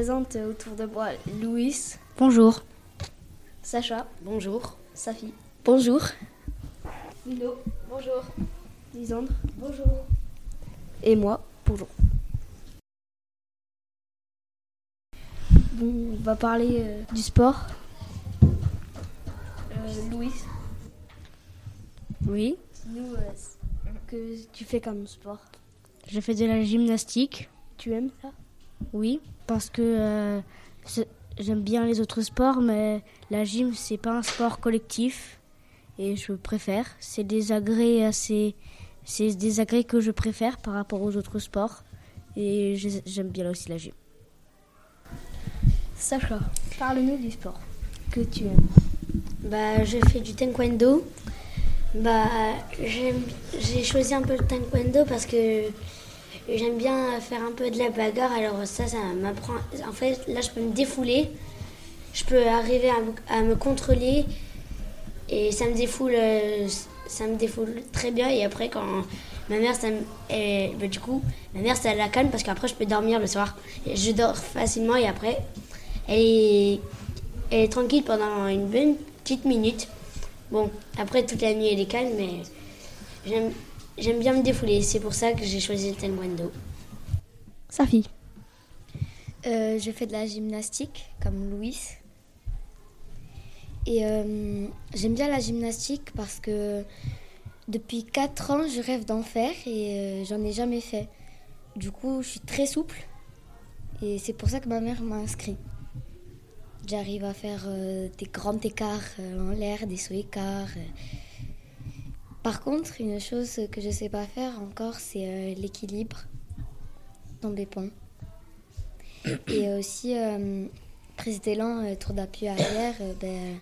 présente autour de moi Louis, Bonjour. Sacha, Bonjour. Safi, Bonjour. Milo, bonjour, Lisandre, bonjour, et moi, bonjour. Bon, on va parler euh, du sport. Euh, Louis, Oui. nous, que tu fais comme sport? Je fais de la gymnastique. Tu aimes ça? Oui. Parce que euh, j'aime bien les autres sports, mais la gym, c'est pas un sport collectif. Et je préfère. C'est des agrès assez. C'est des agrès que je préfère par rapport aux autres sports. Et j'ai- j'aime bien aussi la gym. Sacha, parle-nous du sport que tu aimes. Bah, je fais du taekwondo. Bah, j'ai choisi un peu le taekwondo parce que j'aime bien faire un peu de la bagarre. Alors ça, ça m'apprend. En fait, là, je peux me défouler. Je peux arriver à me, contrôler et ça me défoule. euh, Ça me défoule très bien. Et après, quand ma mère, ça me- bah, du coup, ma mère, ça la calme parce qu'après, je peux dormir le soir. Je dors facilement et après, elle est, elle est tranquille pendant une bonne petite minute. Bon, après, toute la nuit, elle est calme, mais j'aime, j'aime bien me défouler. C'est pour ça que j'ai choisi le taekwondo. Safi, Euh, je fais de la gymnastique comme Louis. Et euh, j'aime bien la gymnastique parce que depuis 4 ans, je rêve d'en faire et euh, j'en ai jamais fait. Du coup, je suis très souple et c'est pour ça que ma mère m'a inscrit. J'arrive à faire euh, des grands écarts euh, en l'air, des sauts écarts. Par contre, une chose que je ne sais pas faire encore, c'est euh, l'équilibre dans des ponts. Et aussi, euh, prise d'élan, euh, tour d'appui arrière. euh, ben,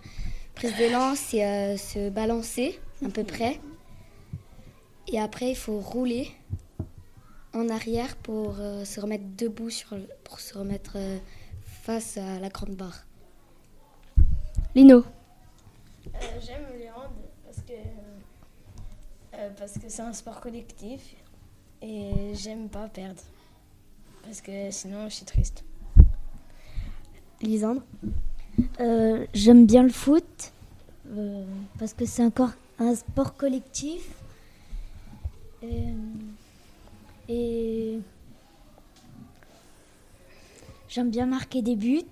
prise d'élan, c'est euh, se balancer à peu près. Et après, il faut rouler en arrière pour euh, se remettre debout, sur, le- pour se remettre euh, face à la grande barre. Lino, J'aime les euh, parce que c'est un sport collectif et j'aime pas perdre parce que sinon je suis triste. Lisandre, Euh, J'aime bien le foot euh, parce que c'est encore un sport collectif. Et j'aime bien marquer des buts.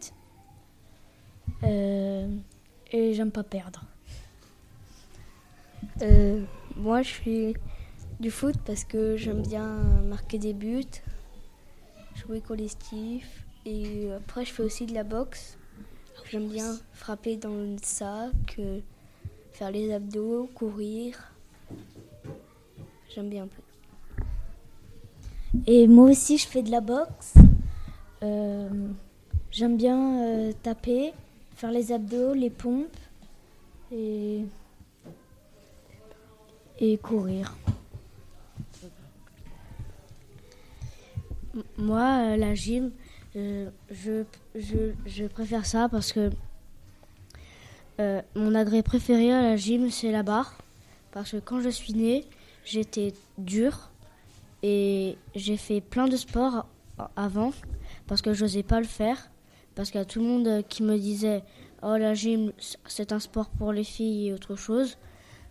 Et j'aime pas perdre. Euh, moi je fais du foot parce que j'aime bien marquer des buts, jouer collectif et après je fais aussi de la boxe. J'aime bien frapper dans le sac, euh, faire les abdos, courir. J'aime bien un peu. Et moi aussi, je fais de la boxe. Euh, J'aime bien euh, taper, faire les abdos, les pompes et, et courir. Moi, euh, la gym, euh, je, je, préfère ça parce que euh, mon agrès préféré à la gym, c'est la barre. Parce que quand je suis née, j'étais dure et j'ai fait plein de sports avant parce que je n'osais pas le faire. Parce qu'il y a tout le monde qui me disait Oh, la gym, c'est un sport pour les filles et autre chose.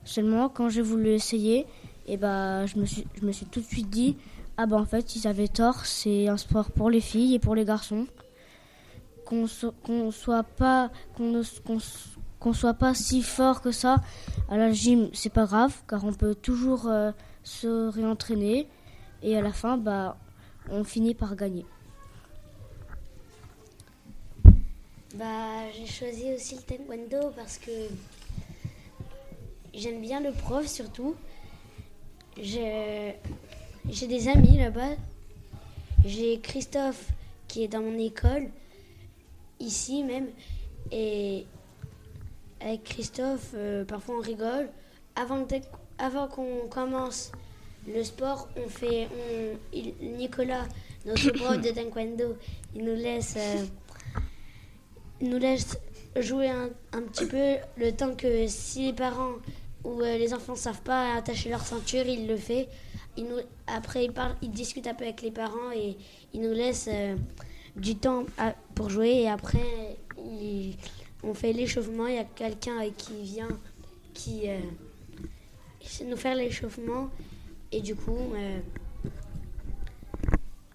Seulement, quand j'ai voulu essayer, et bah, je, me suis, je me suis tout de suite dit ah bah en fait ils avaient tort, c'est un sport pour les filles et pour les garçons. Qu'on so- qu'on soit pas si fort que ça à la gym, c'est pas grave car on peut toujours euh, se réentraîner et à la fin bah on finit par gagner. Bah, j'ai choisi aussi le taekwondo parce que j'aime bien le prof surtout. J'ai des amis là-bas. J'ai Christophe qui est dans mon école, ici même. Et avec Christophe, euh, parfois on rigole. Avant, avant qu'on commence le sport, on fait. on- il- Nicolas, notre prof de taekwondo, il nous laisse. euh, il nous laisse jouer un, un petit peu le temps que si les parents ou euh, les enfants ne savent pas attacher leur ceinture, il le fait. il nous, après, il, parle, il discute un peu avec les parents et il nous laisse euh, du temps à- pour jouer. Et après, on fait l'échauffement. Il y a quelqu'un euh, qui vient qui euh, nous faire l'échauffement. Et du coup, euh,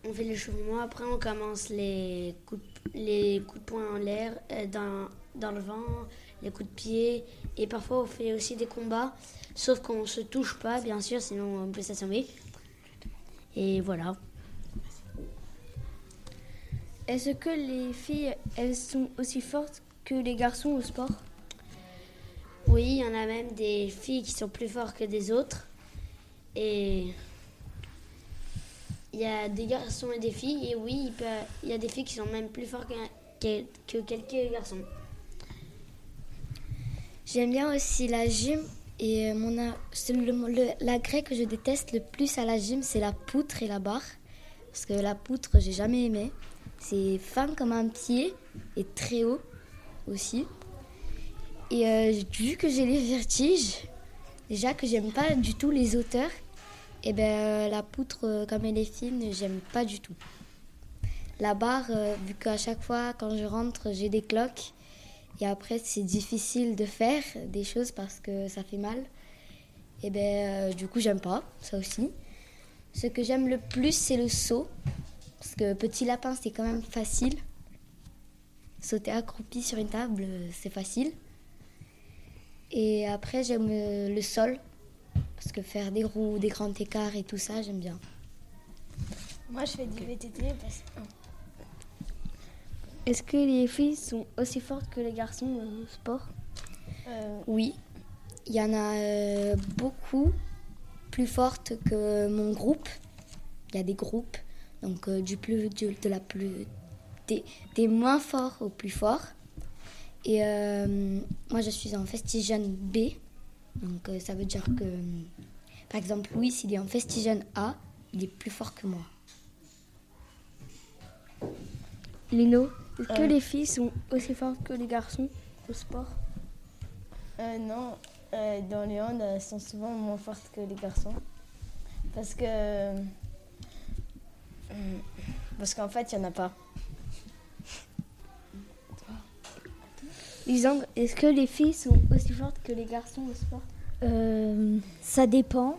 on fait l'échauffement. Après, on commence les coups de, poing en l'air, euh, dans, dans le vent, les coups de pied. Et parfois, on fait aussi des combats. Sauf qu'on se touche pas, bien sûr, sinon on peut s'assommer. Et voilà. Est-ce que les filles, elles sont aussi fortes que les garçons au sport? Oui, il y en a même des filles qui sont plus fortes que des autres. Et il y a des garçons et des filles. Et oui, il, peut- il y a des filles qui sont même plus fortes que, que, que quelques garçons. J'aime bien aussi la gym et euh, mon l'agrès que je déteste le plus à la gym, c'est la poutre et la barre. Parce que la poutre, j'ai jamais aimé. C'est fin comme un pied et très haut aussi. Et euh, vu que j'ai les vertiges, déjà que j'aime pas du tout les hauteurs, et ben euh, la poutre, comme elle est fine, j'aime pas du tout. La barre, vu qu'à chaque fois quand je rentre, j'ai des cloques. Et après, c'est difficile de faire des choses parce que ça fait mal. Et ben, euh, du coup, j'aime pas ça aussi. Ce que j'aime le plus, c'est le saut. Parce que petit lapin, c'est quand même facile. Sauter accroupi sur une table, c'est facile. Et après, j'aime euh, le sol. Parce que faire des roues, des grands écarts et tout ça, j'aime bien. Moi, je fais du VTT parce que. Est-ce que les filles sont aussi fortes que les garçons au sport? Euh, Oui, il y en a euh, beaucoup plus fortes que mon groupe. Il y a des groupes, donc euh, du plus, du- de la plus, des, des moins forts au plus fort. Et euh, moi, je suis en Festigen B, donc euh, ça veut dire que, par exemple, Louis, s'il est en Festigen A, il est plus fort que moi. Lino, est-ce que Euh. les filles sont aussi fortes que les garçons au sport euh, non, euh, dans les handes, elles sont souvent moins fortes que les garçons. Parce que. Parce qu'en fait, il n'y en a pas. Lisandre, est-ce que les filles sont aussi fortes que les garçons au sport? Euh, ça dépend.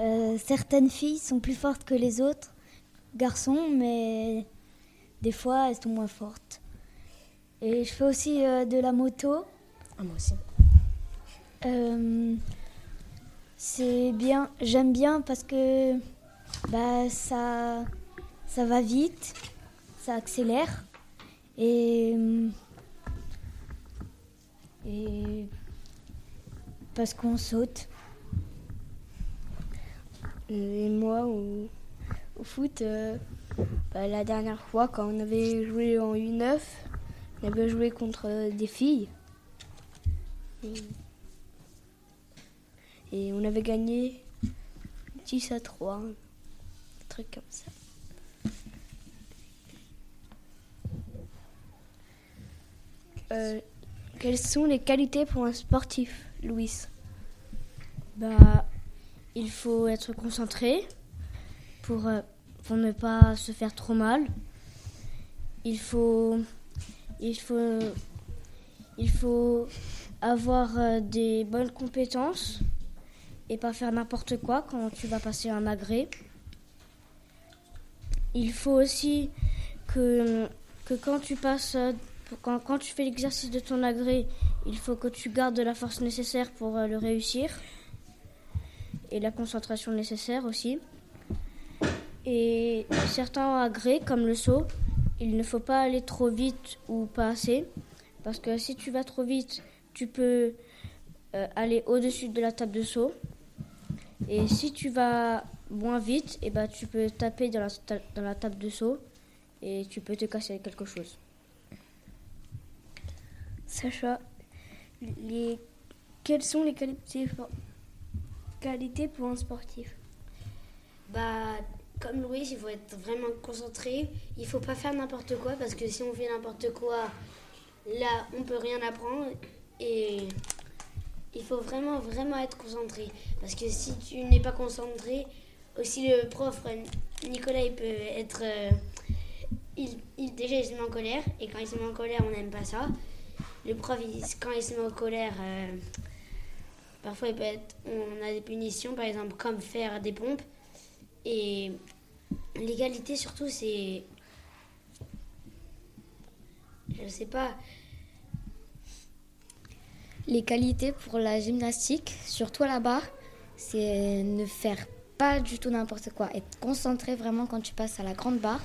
Euh, certaines filles sont plus fortes que les autres garçons, mais des fois elles sont moins fortes. Et je fais aussi euh, de la moto. Ah, moi aussi. Euh, c'est bien, j'aime bien parce que bah, ça, ça va vite, ça accélère et, et parce qu'on saute. Et moi, au, au foot, euh, bah, la dernière fois, quand on avait joué en U9, on avait joué contre euh, des filles. Et, on avait gagné 10 à 3, un truc comme ça. Euh, quelles sont les qualités pour un sportif, Louis? Bah, il faut être concentré pour, euh, pour ne pas se faire trop mal. Il faut, il faut, il faut avoir euh, des bonnes compétences et pas faire n'importe quoi quand tu vas passer un agrès. Il faut aussi que, que quand tu passes, euh, quand, quand tu fais l'exercice de ton agrès, il faut que tu gardes la force nécessaire pour euh, le réussir et la concentration nécessaire aussi. Et certains agrès, comme le saut, il ne faut pas aller trop vite ou pas assez, parce que si tu vas trop vite, tu peux euh, aller au-dessus de la table de saut. Et si tu vas moins vite, et ben, tu peux taper dans la, ta- dans la table de saut et tu peux te casser quelque chose. Sacha, les... quelles sont les qualités, for- qualités pour un sportif? Bah, comme Louis, il faut être vraiment concentré. Il faut pas faire n'importe quoi parce que si on fait n'importe quoi, là, on peut rien apprendre. Et il faut vraiment, vraiment être concentré. Parce que si tu n'es pas concentré, aussi le prof Nicolas, il peut être. il, il, déjà, il se met en colère. Et quand il se met en colère, on n'aime pas ça. Le prof, quand il se met en colère, parfois il peut être, on a des punitions, par exemple, comme faire des pompes. Et l'égalité, surtout, c'est. Je sais pas. Les qualités pour la gymnastique, surtout à la barre, c'est ne faire pas du tout n'importe quoi. Être concentré vraiment quand tu passes à la grande barre.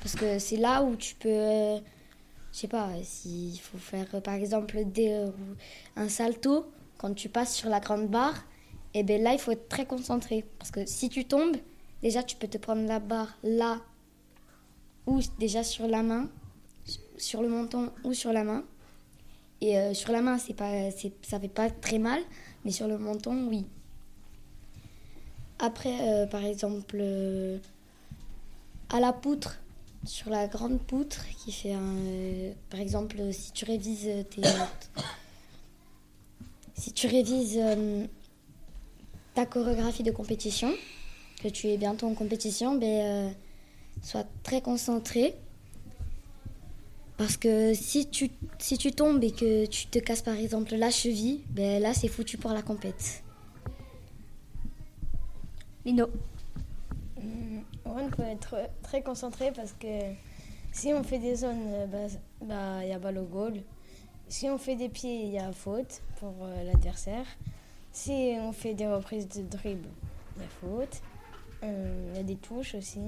Parce que c'est là où tu peux. je sais pas, s'il faut faire par exemple des, un salto, quand tu passes sur la grande barre, et eh bien là il faut être très concentré. Parce que si tu tombes, déjà tu peux te prendre la barre là, ou déjà sur la main, sur le menton ou sur la main. Et euh, sur la main, c'est pas, ça fait pas très mal, mais sur le menton, oui. Après, euh, par exemple, euh, à la poutre, sur la grande poutre, qui fait un. par exemple, si tu révises tes. si tu révises ta chorégraphie de compétition, que tu es bientôt en compétition, ben, sois très concentré parce que si tu, si tu tombes et que tu te casses par exemple la cheville, ben là c'est foutu pour la compète. Lino. On peut être très concentré parce que si on fait des zones, euh, bah, bah, il bah, y a balle au goal. Si on fait des pieds, il y a faute pour euh, l'adversaire. Si on fait des reprises de dribble, il y a faute. Euh, il y a des touches aussi.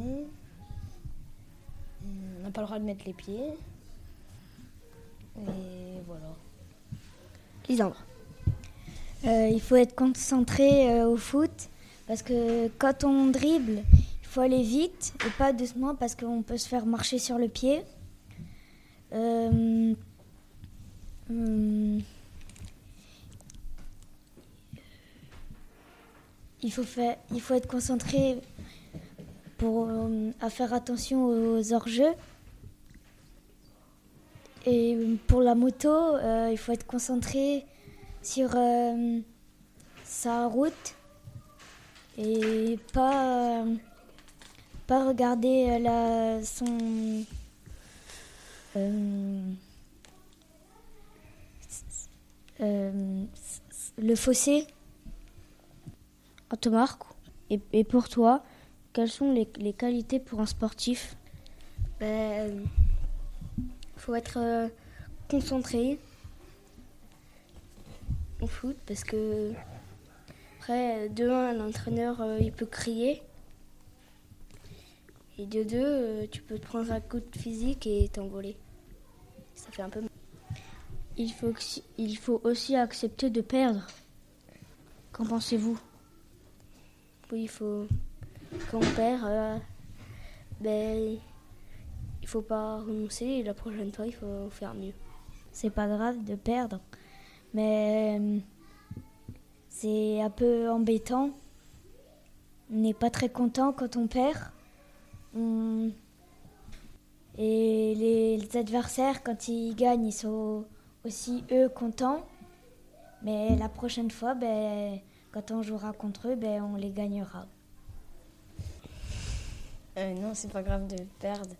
On n'a pas le droit de mettre les pieds. Et voilà. Lisandre. Euh, il faut être concentré euh, au foot parce que quand on dribble, il faut aller vite et pas doucement parce qu'on peut se faire marcher sur le pied. Euh, il, faut faire, il faut être concentré pour à faire attention aux hors-jeux. Et pour la moto, euh, il faut être concentré sur euh, sa route et pas, pas regarder la, son. Euh, le fossé. Antomarc, et, et pour toi, quelles sont les, les qualités pour un sportif ben, faut être euh, concentré au foot parce que après de un l'entraîneur euh, il peut crier et de deux euh, tu peux te prendre un coup de physique et t'envoler. Ça fait un peu il faut, il faut aussi accepter de perdre. Qu'en pensez-vous? Oui, il faut. Quand on perd, ben, il faut pas renoncer et la prochaine fois, il faut faire mieux. C'est pas grave de perdre, mais euh, c'est un peu embêtant. On n'est pas très content quand on perd. Et les, adversaires, quand ils gagnent, ils sont aussi eux contents. Mais la prochaine fois, ben, quand on jouera contre eux, ben, on les gagnera. Euh, non, c'est pas grave de perdre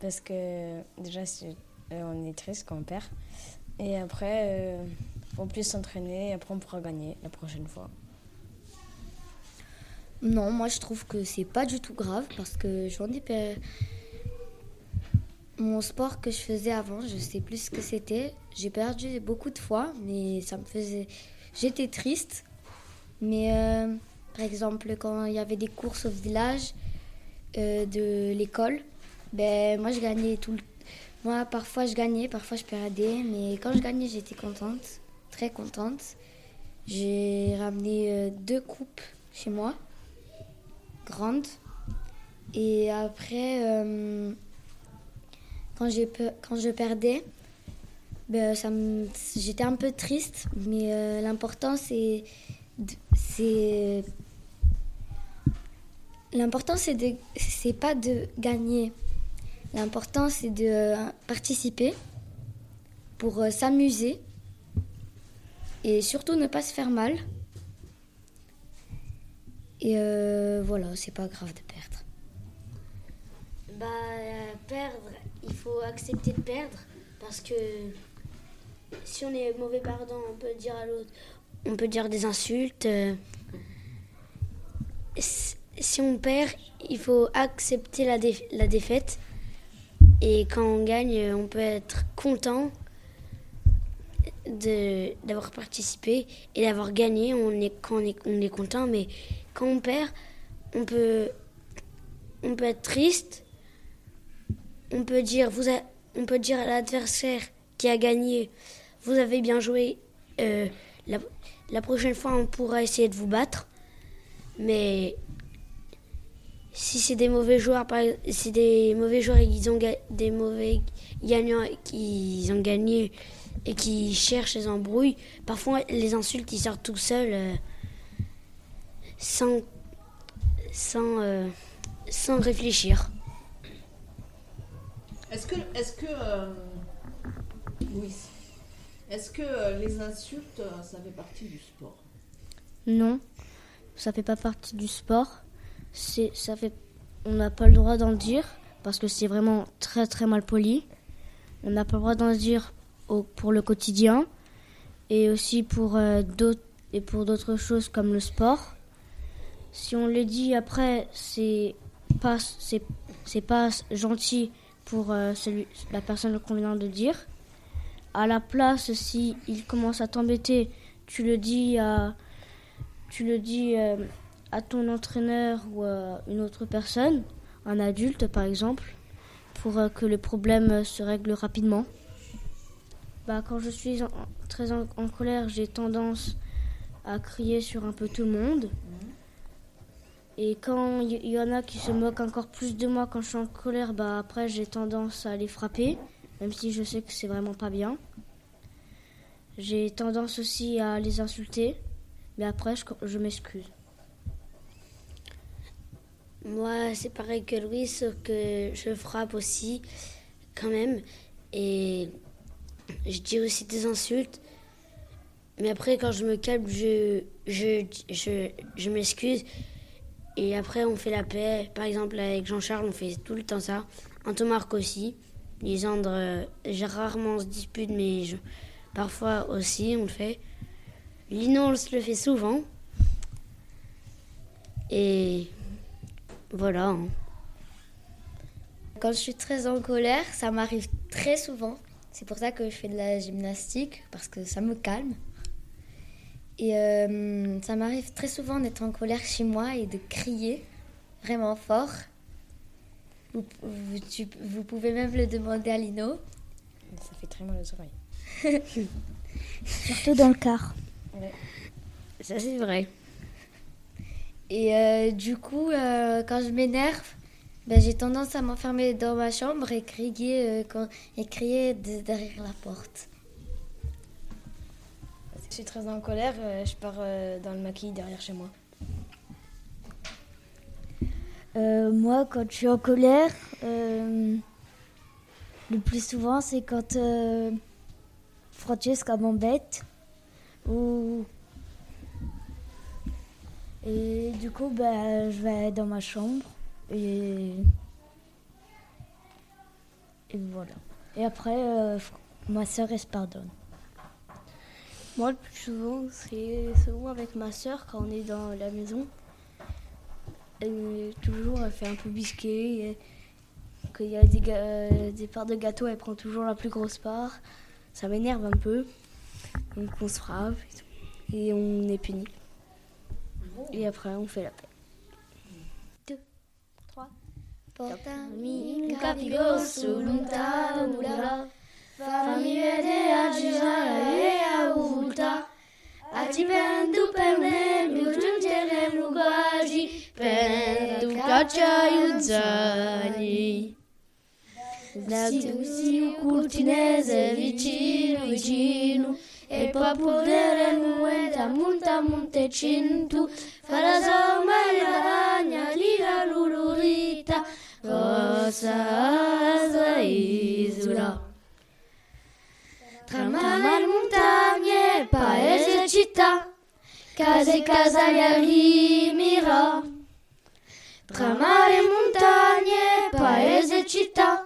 parce que déjà euh, on est triste quand on perd et après euh, on plus s'entraîner et après on pourra gagner la prochaine fois. Non, moi je trouve que c'est pas du tout grave parce que j'en ai mon sport que je faisais avant, je sais plus ce que c'était. J'ai perdu beaucoup de fois, mais ça me faisait. J'étais triste, mais euh, par exemple quand il y avait des courses au village de l'école, ben, moi, je gagnais tout le... Moi, parfois, je gagnais, parfois, je perdais. Mais quand je gagnais, j'étais contente, très contente. J'ai ramené euh, deux coupes chez moi, grandes. Et après, euh, quand, quand je perdais, ben, j'étais un peu triste. Mais euh, l'important, c'est... c'est L'important, c'est de, c'est pas de gagner, L'important, c'est de euh, participer pour euh, s'amuser et surtout ne pas se faire mal. Et euh, voilà, c'est pas grave de perdre. Bah, perdre, il faut accepter de perdre parce que si on est mauvais perdant, on peut dire à l'autre, on peut dire des insultes. euh, si on perd, il faut accepter la, dé- la défaite. Et quand on gagne, on peut être content d'avoir participé et d'avoir gagné. On est, content, mais quand on perd, on peut, être triste. On peut dire, à l'adversaire qui a gagné, vous avez bien joué. euh, la prochaine fois, on pourra essayer de vous battre. Mais si c'est des mauvais joueurs, par si des mauvais joueurs et qu'ils ont des mauvais gagnants qu'ils ont gagné et qui cherchent les embrouilles, parfois les insultes ils sortent tout seuls euh, sans sans euh, sans réfléchir. Est-ce que, est-ce que, euh, Louis, est-ce que euh, les insultes, euh, ça fait partie du sport? Non, ça fait pas partie du sport. C'est, ça fait, on n'a pas le droit d'en dire parce que c'est vraiment très très mal poli. On n'a pas le droit d'en dire pour le quotidien et aussi pour euh, d'autres et pour d'autres choses comme le sport. Si on le dit après, c'est pas c'est c'est pas gentil pour celui la personne qu'on vient de dire. À la place, si il commence à t'embêter, tu le dis à tu le dis euh, à ton entraîneur ou à une autre personne, un adulte par exemple, pour euh, que le problème euh, se règle rapidement. Bah, quand je suis très en, en colère, j'ai tendance à crier sur un peu tout le monde. Et quand il y, y en a qui se moquent encore plus de moi quand je suis en colère, bah après j'ai tendance à les frapper, même si je sais que c'est vraiment pas bien. J'ai tendance aussi à les insulter. Mais après, je, m'excuse. Moi, c'est pareil que Louis, sauf que je frappe aussi, quand même. Et je dis aussi des insultes. Mais après, quand je me calme, je, m'excuse. Et après, on fait la paix. Par exemple, avec Jean-Charles, on fait tout le temps ça. Antomarc aussi. Lisandre, euh, j'ai rarement on se dispute, mais je- parfois aussi, on le fait. Lino, on se le fait souvent. Et voilà. hein. Quand je suis très en colère, ça m'arrive très souvent. C'est pour ça que je fais de la gymnastique, parce que ça me calme. Et euh, ça m'arrive très souvent d'être en colère chez moi et de crier vraiment fort. Vous, pouvez même le demander à Lino. Ça fait très mal aux oreilles. Surtout dans le car. Ça, c'est vrai. Et euh, du coup, euh, quand je m'énerve, ben, j'ai tendance à m'enfermer dans ma chambre et crier, euh, quand, et crier de- derrière la porte. Si je suis très en colère, je pars dans le maquis derrière chez moi. Moi, quand je suis en colère, le plus souvent, c'est quand Francesca. Ou... Et du coup, bah, je vais dans ma chambre. Et, et voilà. Et après, euh, ma soeur, elle se pardonne. Moi, le plus souvent, c'est souvent avec ma soeur quand on est dans la maison. Et toujours, elle fait un peu bisquer. et Quand il y a des, euh, des parts de gâteau, elle prend toujours la plus grosse part. Ça m'énerve un peu. Donc on se frappe et, tout. Et on est puni. Et après, on fait la paix. Portami capigo sulunta mula Famiglia de aggiusare e avuta Atipendu perne mi giungere mugagi Pendu caccia iuzzani Dati o curtinese vicino vicino E poi podere nueta munta montecintu Farà somma e la ragna lira lururita Cosa isola Tra mare e montagne, paese e città case casaliari mira. Tra mare e montagne, paese e città,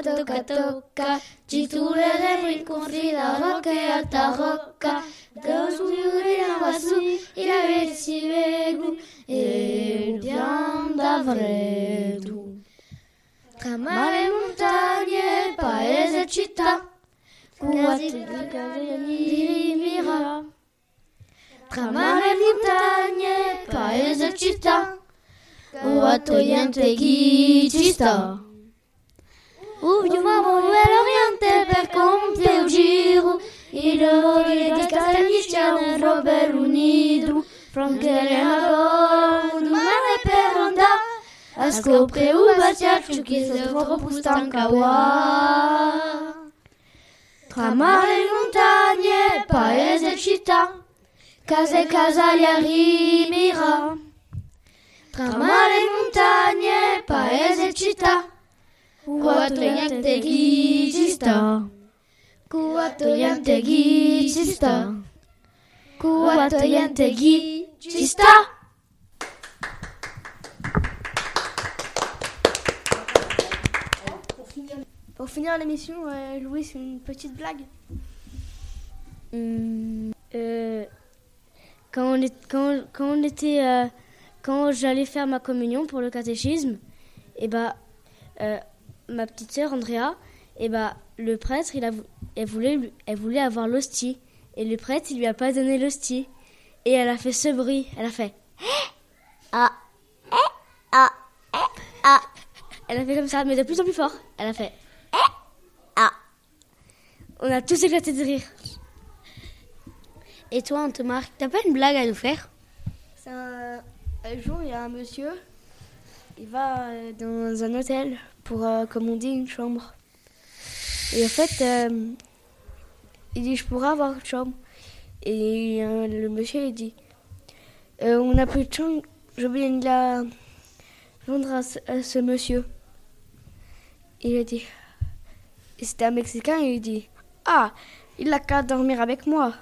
toca toca, ci tureremo incontri la rocca e alta rocca, Deus viure vasu, il avessi vegu, e pian d'avredu. Tra mare e montagne, paese città, quasi di mira. Tra mare e montagne, paese città, chi ci sta. Uviamo l'Oriente per compiere il giro, il voli di Castellicciano, Robert Unido, Franchere Magone, mare per andare a scoprire un baciaccio che si troppo stanca Tra mare e montagne, paese e città, case e casali mira. Tra mare e montagne, paese e città, Pour finir l'émission, euh, Louis, une petite blague. Hum, euh, quand on, est, quand, quand on était, euh, quand j'allais faire ma communion pour le catéchisme, et bah, euh, ma petite sœur Andrea, et bah, le prêtre, il a, elle voulait, elle voulait avoir l'hostie, et le prêtre, il lui a pas donné l'hostie, et elle a fait ce bruit, elle a fait ah, ah, ah, elle a fait comme ça, mais de plus en plus fort, elle a fait ah. On a tous éclaté de rire. Et toi, Antomarc, t'as pas une blague à nous faire? Un, un jour, il y a un monsieur, il va euh, dans un hôtel pour euh, commander une chambre. Et en fait, euh, il dit, je pourrais avoir une chambre. Et euh, le monsieur, il dit, Euh, on n'a plus de chambre, je viens de la vendre à ce, monsieur. Il a dit, c'était un Mexicain, il dit, ah, il a qu'à dormir avec moi.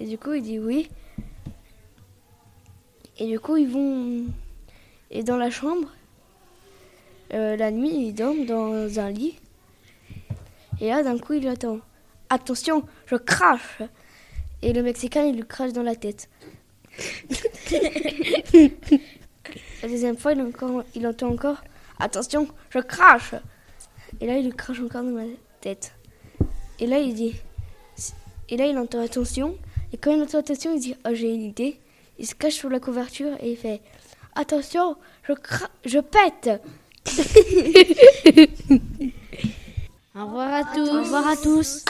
Et du coup, il dit oui. Et du coup, ils vont. Et dans la chambre, euh, la nuit, ils dorment dans un lit. Et là, d'un coup, il attend. Attention, je crache Et le Mexicain, il lui crache dans la tête. la deuxième fois, il, il entend encore. Attention, je crache Et là, il lui crache encore dans la tête. Et là, il dit. Et là, il entend attention. Et quand il entend attention, il dit Oh, j'ai une idée. Il se cache sous la couverture et il fait Attention, je, je pète Au revoir à tous. Au revoir à tous.